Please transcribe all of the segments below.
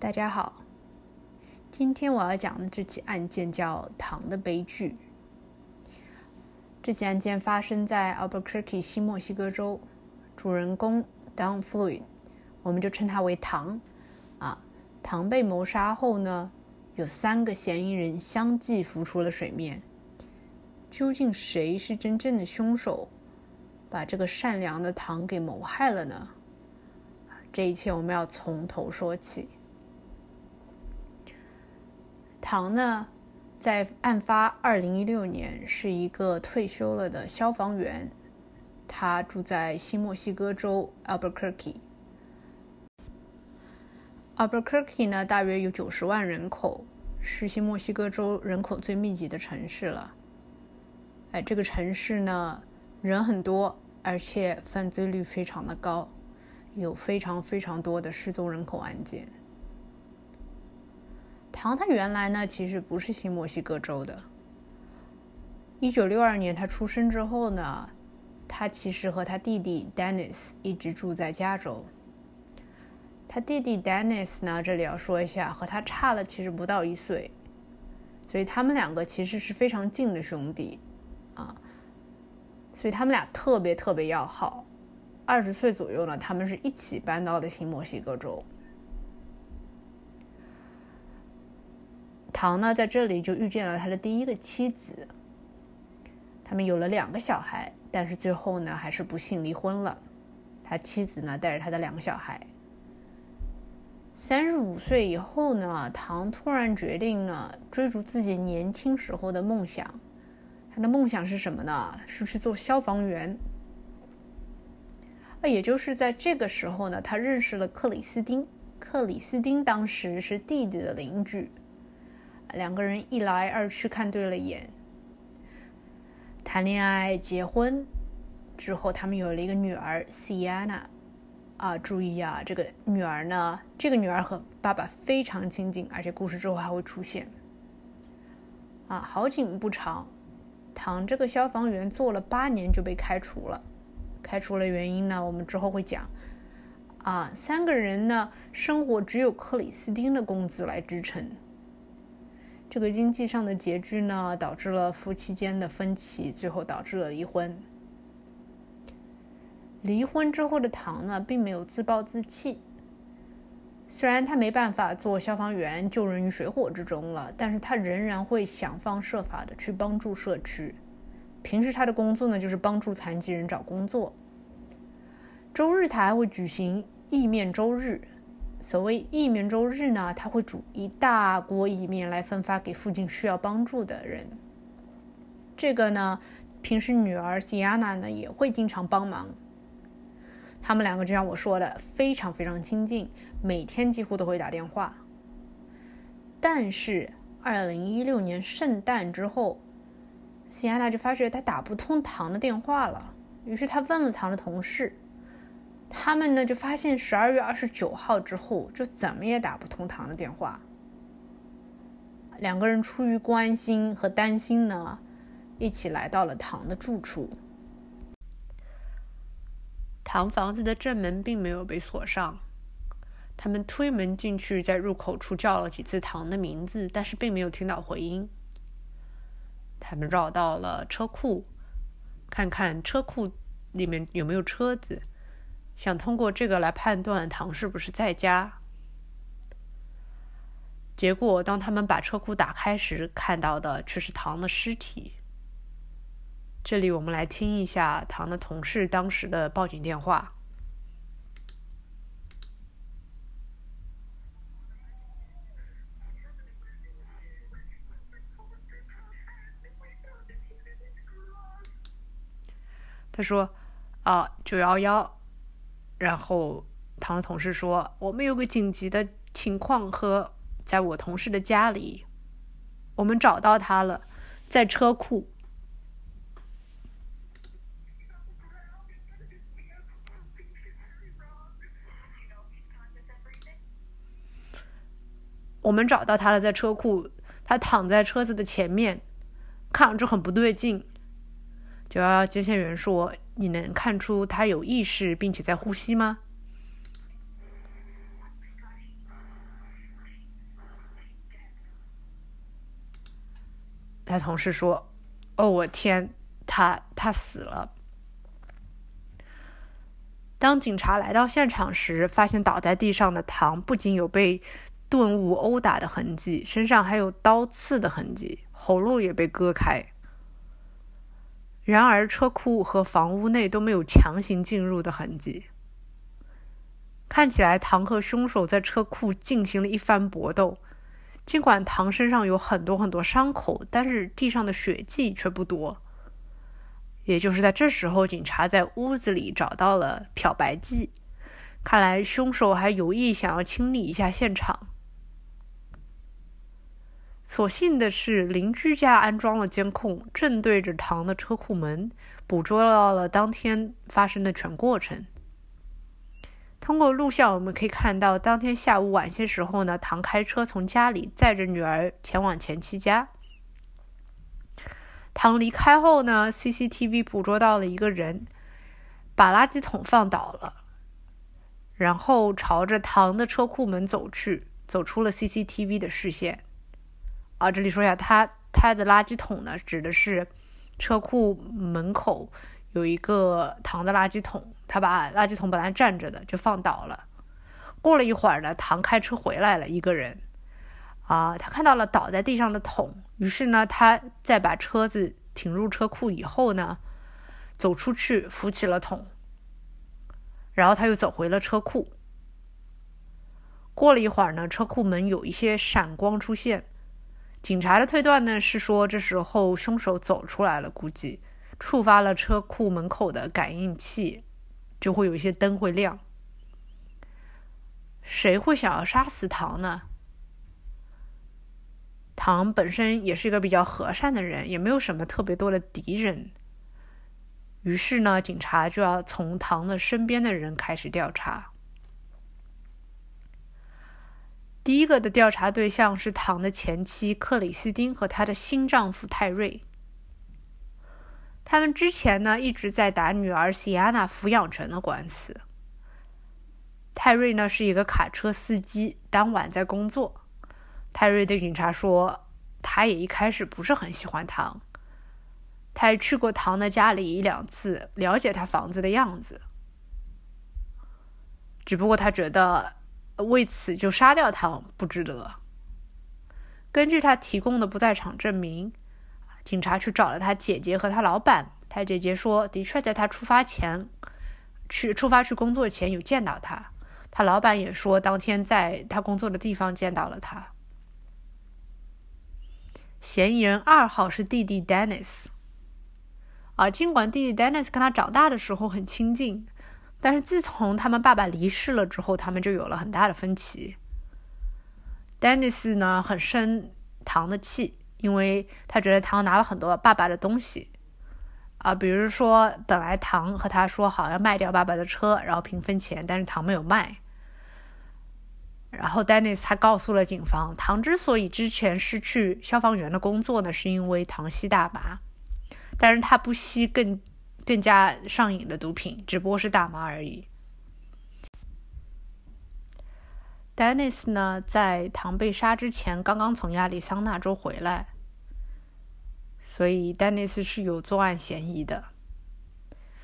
大家好，今天我要讲的这起案件叫“糖的悲剧”。这起案件发生在 Albuquerque 西墨西哥州，主人公 Don Floyd，我们就称他为糖。啊，糖被谋杀后呢，有三个嫌疑人相继浮出了水面。究竟谁是真正的凶手，把这个善良的糖给谋害了呢？这一切我们要从头说起。唐呢，在案发二零一六年是一个退休了的消防员，他住在新墨西哥州 Albuquerque。Albuquerque 呢，大约有九十万人口，是新墨西哥州人口最密集的城市了。哎，这个城市呢，人很多，而且犯罪率非常的高，有非常非常多的失踪人口案件。唐他原来呢，其实不是新墨西哥州的。一九六二年他出生之后呢，他其实和他弟弟 Dennis 一直住在加州。他弟弟 Dennis 呢，这里要说一下，和他差了其实不到一岁，所以他们两个其实是非常近的兄弟啊，所以他们俩特别特别要好。二十岁左右呢，他们是一起搬到了新墨西哥州。唐呢，在这里就遇见了他的第一个妻子。他们有了两个小孩，但是最后呢，还是不幸离婚了。他妻子呢，带着他的两个小孩。三十五岁以后呢，唐突然决定呢，追逐自己年轻时候的梦想。他的梦想是什么呢？是去做消防员。啊，也就是在这个时候呢，他认识了克里斯汀。克里斯汀当时是弟弟的邻居。两个人一来二去看对了眼，谈恋爱、结婚之后，他们有了一个女儿 Sienna。啊，注意啊，这个女儿呢，这个女儿和爸爸非常亲近，而且故事之后还会出现。啊，好景不长，唐这个消防员做了八年就被开除了。开除了原因呢，我们之后会讲。啊，三个人呢，生活只有克里斯汀的工资来支撑。这个经济上的拮据呢，导致了夫妻间的分歧，最后导致了离婚。离婚之后的唐呢，并没有自暴自弃。虽然他没办法做消防员救人于水火之中了，但是他仍然会想方设法的去帮助社区。平时他的工作呢，就是帮助残疾人找工作。周日他还会举行意面周日。所谓意面周日呢，他会煮一大锅意面来分发给附近需要帮助的人。这个呢，平时女儿 Sienna 呢也会经常帮忙。他们两个就像我说的，非常非常亲近，每天几乎都会打电话。但是，二零一六年圣诞之后，Sienna 就发觉他打不通唐的电话了，于是他问了唐的同事。他们呢就发现十二月二十九号之后就怎么也打不通唐的电话。两个人出于关心和担心呢，一起来到了唐的住处。唐房子的正门并没有被锁上，他们推门进去，在入口处叫了几次唐的名字，但是并没有听到回音。他们绕到了车库，看看车库里面有没有车子。想通过这个来判断唐是不是在家。结果，当他们把车库打开时，看到的却是唐的尸体。这里，我们来听一下唐的同事当时的报警电话。他说：“啊，九幺幺。”然后，唐的同事说：“我们有个紧急的情况，和在我同事的家里，我们找到他了，在车库。我们找到他了，在车库，他躺在车子的前面，看上去很不对劲。”九幺幺接线员说。你能看出他有意识并且在呼吸吗？他同事说哦我天他他死了。当警察来到现场时发现倒在地上的糖不仅有被钝物殴打的痕迹身上还有刀刺的痕迹喉咙也被割开。然而，车库和房屋内都没有强行进入的痕迹。看起来，唐和凶手在车库进行了一番搏斗。尽管唐身上有很多很多伤口，但是地上的血迹却不多。也就是在这时候，警察在屋子里找到了漂白剂。看来凶手还有意想要清理一下现场。所幸的是，邻居家安装了监控，正对着唐的车库门，捕捉到了当天发生的全过程。通过录像，我们可以看到，当天下午晚些时候呢，唐开车从家里载着女儿前往前妻家。唐离开后呢，CCTV 捕捉到了一个人把垃圾桶放倒了，然后朝着唐的车库门走去，走出了 CCTV 的视线。啊，这里说一下，他他的垃圾桶呢，指的是车库门口有一个唐的垃圾桶，他把垃圾桶本来站着的就放倒了。过了一会儿呢，唐开车回来了，一个人。啊，他看到了倒在地上的桶，于是呢，他在把车子停入车库以后呢，走出去扶起了桶，然后他又走回了车库。过了一会儿呢，车库门有一些闪光出现，警察的推断呢是说，这时候凶手走出来了，估计触发了车库门口的感应器，就会有一些灯会亮。谁会想要杀死唐呢？唐本身也是一个比较和善的人，也没有什么特别多的敌人。于是呢，警察就要从唐的身边的人开始调查。第一个的调查对象是唐的前妻克里斯汀和她的新丈夫泰瑞。他们之前呢一直在打女儿西亚娜抚养权的官司。泰瑞呢是一个卡车司机，当晚在工作。泰瑞对警察说：“他也一开始不是很喜欢唐，他还去过唐的家里一两次，了解他房子的样子。只不过他觉得为此就杀掉他不值得。”根据他提供的不在场证明，警察去找了他姐姐和他老板。他姐姐说：“的确，在他出发前，去出发去工作前有见到他。他老板也说，当天在他工作的地方见到了他。”嫌疑人二号是弟弟 Dennis，啊，尽管弟弟 Dennis 跟他长大的时候很亲近，但是自从他们爸爸离世了之后，他们就有了很大的分歧。Dennis 呢很生唐的气，因为他觉得唐拿了很多爸爸的东西，啊，比如说本来唐和他说好要卖掉爸爸的车，然后平分钱，但是唐没有卖。然后，Dennis 还告诉了警方，唐之所以之前失去消防员的工作呢，是因为唐吸大麻，但是他不吸更更加上瘾的毒品，只不过是大麻而已。Dennis 呢，在唐被杀之前刚刚从亚利桑那州回来，所以 Dennis 是有作案嫌疑的。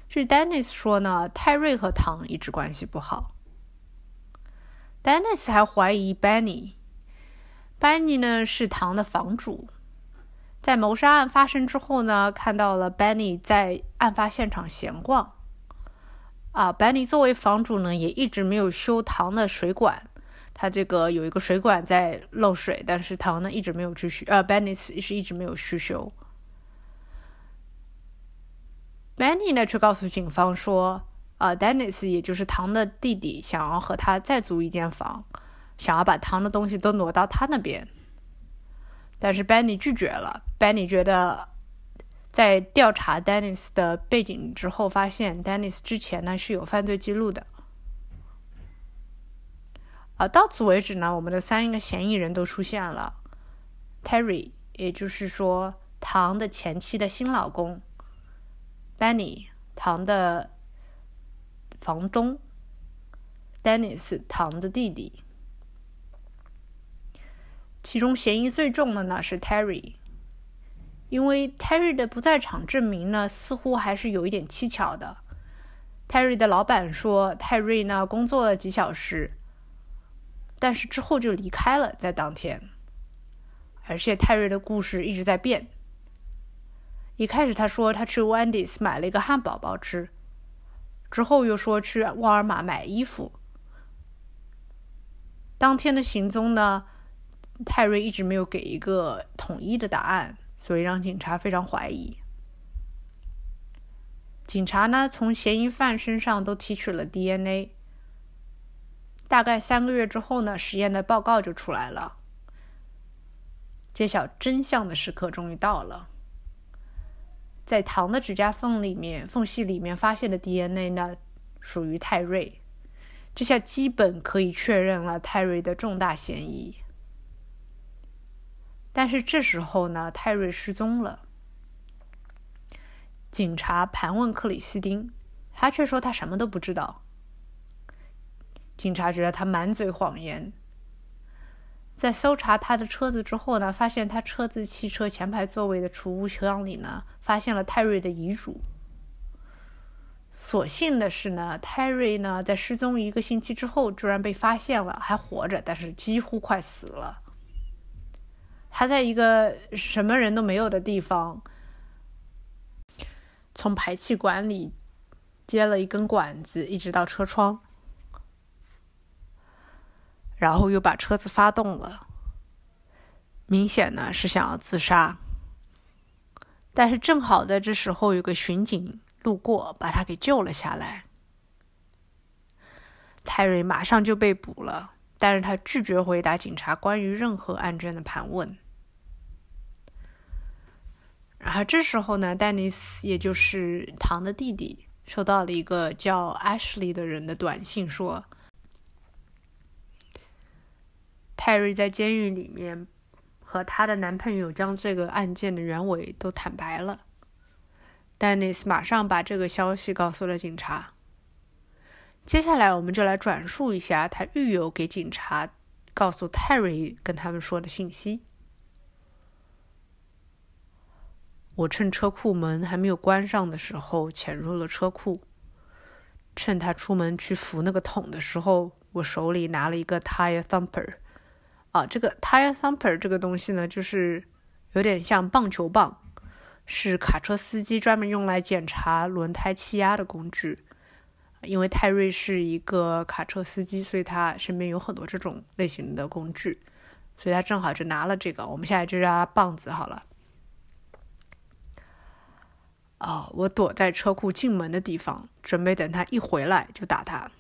据 Dennis 说呢，泰瑞和唐一直关系不好。Dennis 还怀疑 Benny。Benny 呢是唐的房主，在谋杀案发生之后呢，看到了 Benny 在案发现场闲逛。啊，Benny 作为房主呢，也一直没有修唐的水管。他这个有一个水管在漏水，但是唐呢一直没有去修。呃，Benny 是一直没有去修。Benny 呢却告诉警方说。啊，Dennis 也就是唐的弟弟，想要和他再租一间房，想要把唐的东西都挪到他那边，但是 Benny 拒绝了。Benny 觉得，在调查 Dennis 的背景之后，发现 Dennis 之前呢是有犯罪记录的。啊，到此为止呢，我们的三个嫌疑人都出现了：Terry，也就是说唐的前妻的新老公；Benny，唐的。房东，Dennis 唐的弟弟，其中嫌疑最重的呢是 Terry，因为泰瑞的不在场证明呢，似乎还是有一点蹊跷的。泰瑞的老板说，泰瑞呢工作了几小时，但是之后就离开了，在当天。而且泰瑞的故事一直在变。一开始他说他去 Wendy's 买了一个汉堡包吃，之后又说去沃尔玛买衣服。当天的行踪呢，泰瑞一直没有给一个统一的答案，所以让警察非常怀疑。警察呢，从嫌疑犯身上都提取了 DNA。大概三个月之后呢，实验的报告就出来了。揭晓真相的时刻终于到了。在唐的指甲缝里面、缝隙里面发现的 DNA 呢，属于泰瑞。这下基本可以确认了泰瑞的重大嫌疑。但是这时候呢，泰瑞失踪了。警察盘问克里斯汀，他却说他什么都不知道。警察觉得他满嘴谎言。在搜查他的车子之后呢，发现他车子汽车前排座位的储物箱里呢，发现了泰瑞的遗嘱。所幸的是呢，泰瑞呢在失踪一个星期之后，居然被发现了，还活着，但是几乎快死了。他在一个什么人都没有的地方。从排气管里接了一根管子，一直到车窗，然后又把车子发动了。明显呢是想要自杀，但是正好在这时候有个巡警路过，把他给救了下来。泰瑞马上就被捕了，但是他拒绝回答警察关于任何案卷的盘问。然后这时候呢，丹尼斯也就是唐的弟弟，收到了一个叫 Ashley 的人的短信，说泰瑞在监狱里面和她的男朋友将这个案件的原委都坦白了。丹尼斯马上把这个消息告诉了警察。接下来，我们就来转述一下他狱友给警察告诉泰瑞跟他们说的信息。我趁车库门还没有关上的时候潜入了车库。趁他出门去扶那个桶的时候，我手里拿了一个 tire thumper。啊，这个 tire thumper 这个东西呢，就是有点像棒球棒，是卡车司机专门用来检查轮胎气压的工具。因为泰瑞是一个卡车司机，所以他身边有很多这种类型的工具，所以他正好就拿了这个。我们现在就叫他棒子好了。啊！我躲在车库进门的地方，准备等他一回来就打他。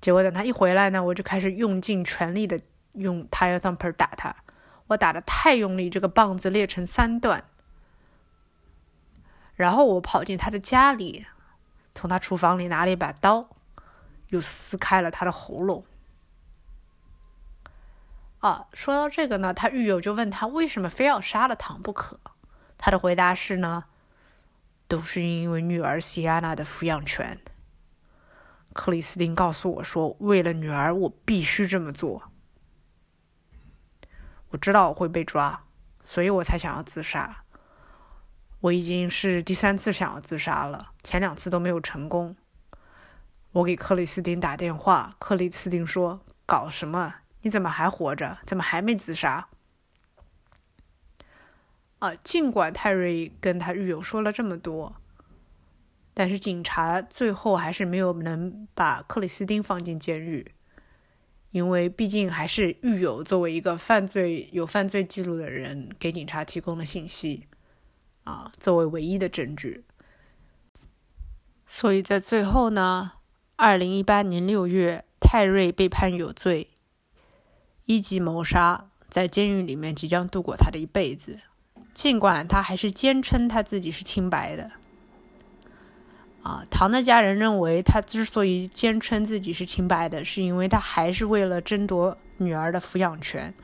结果等他一回来呢，我就开始用尽全力的用 tire thumper 打他。我打的太用力，这个棒子裂成三段。然后我跑进他的家里，从他厨房里拿了一把刀，又撕开了他的喉咙。啊，说到这个呢，他狱友就问他为什么非要杀了唐不可？他的回答是呢。都是因为女儿西安娜的抚养权。克里斯汀告诉我说：“为了女儿，我必须这么做。我知道我会被抓，所以我才想要自杀。我已经是第三次想要自杀了，前两次都没有成功。我给克里斯汀打电话，克里斯汀说：‘搞什么？你怎么还活着？怎么还没自杀？’”尽管泰瑞跟他狱友说了这么多，但是警察最后还是没有能把克里斯汀放进监狱，因为毕竟还是狱友作为一个犯罪有犯罪记录的人给警察提供了信息，啊，作为唯一的证据，所以在最后呢，二零一八年六月，泰瑞被判有罪，一级谋杀，在监狱里面即将度过他的一辈子。尽管他还是坚称他自己是清白的，啊，唐的家人认为他之所以坚称自己是清白的，是因为他还是为了争夺女儿的抚养权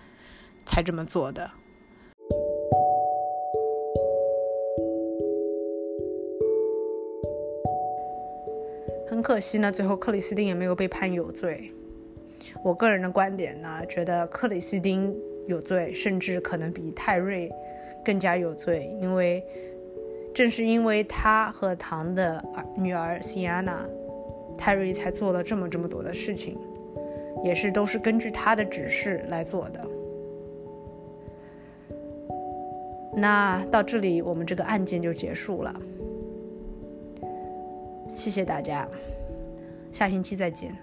才这么做的。很可惜呢，最后克里斯汀也没有被判有罪。我个人的观点呢，觉得克里斯汀有罪，甚至可能比泰瑞。更加有罪，因为正是因为他和唐的儿女儿 Sienna，泰瑞才做了这么这么多的事情，也是都是根据他的指示来做的。那到这里，我们这个案件就结束了。谢谢大家，下星期再见。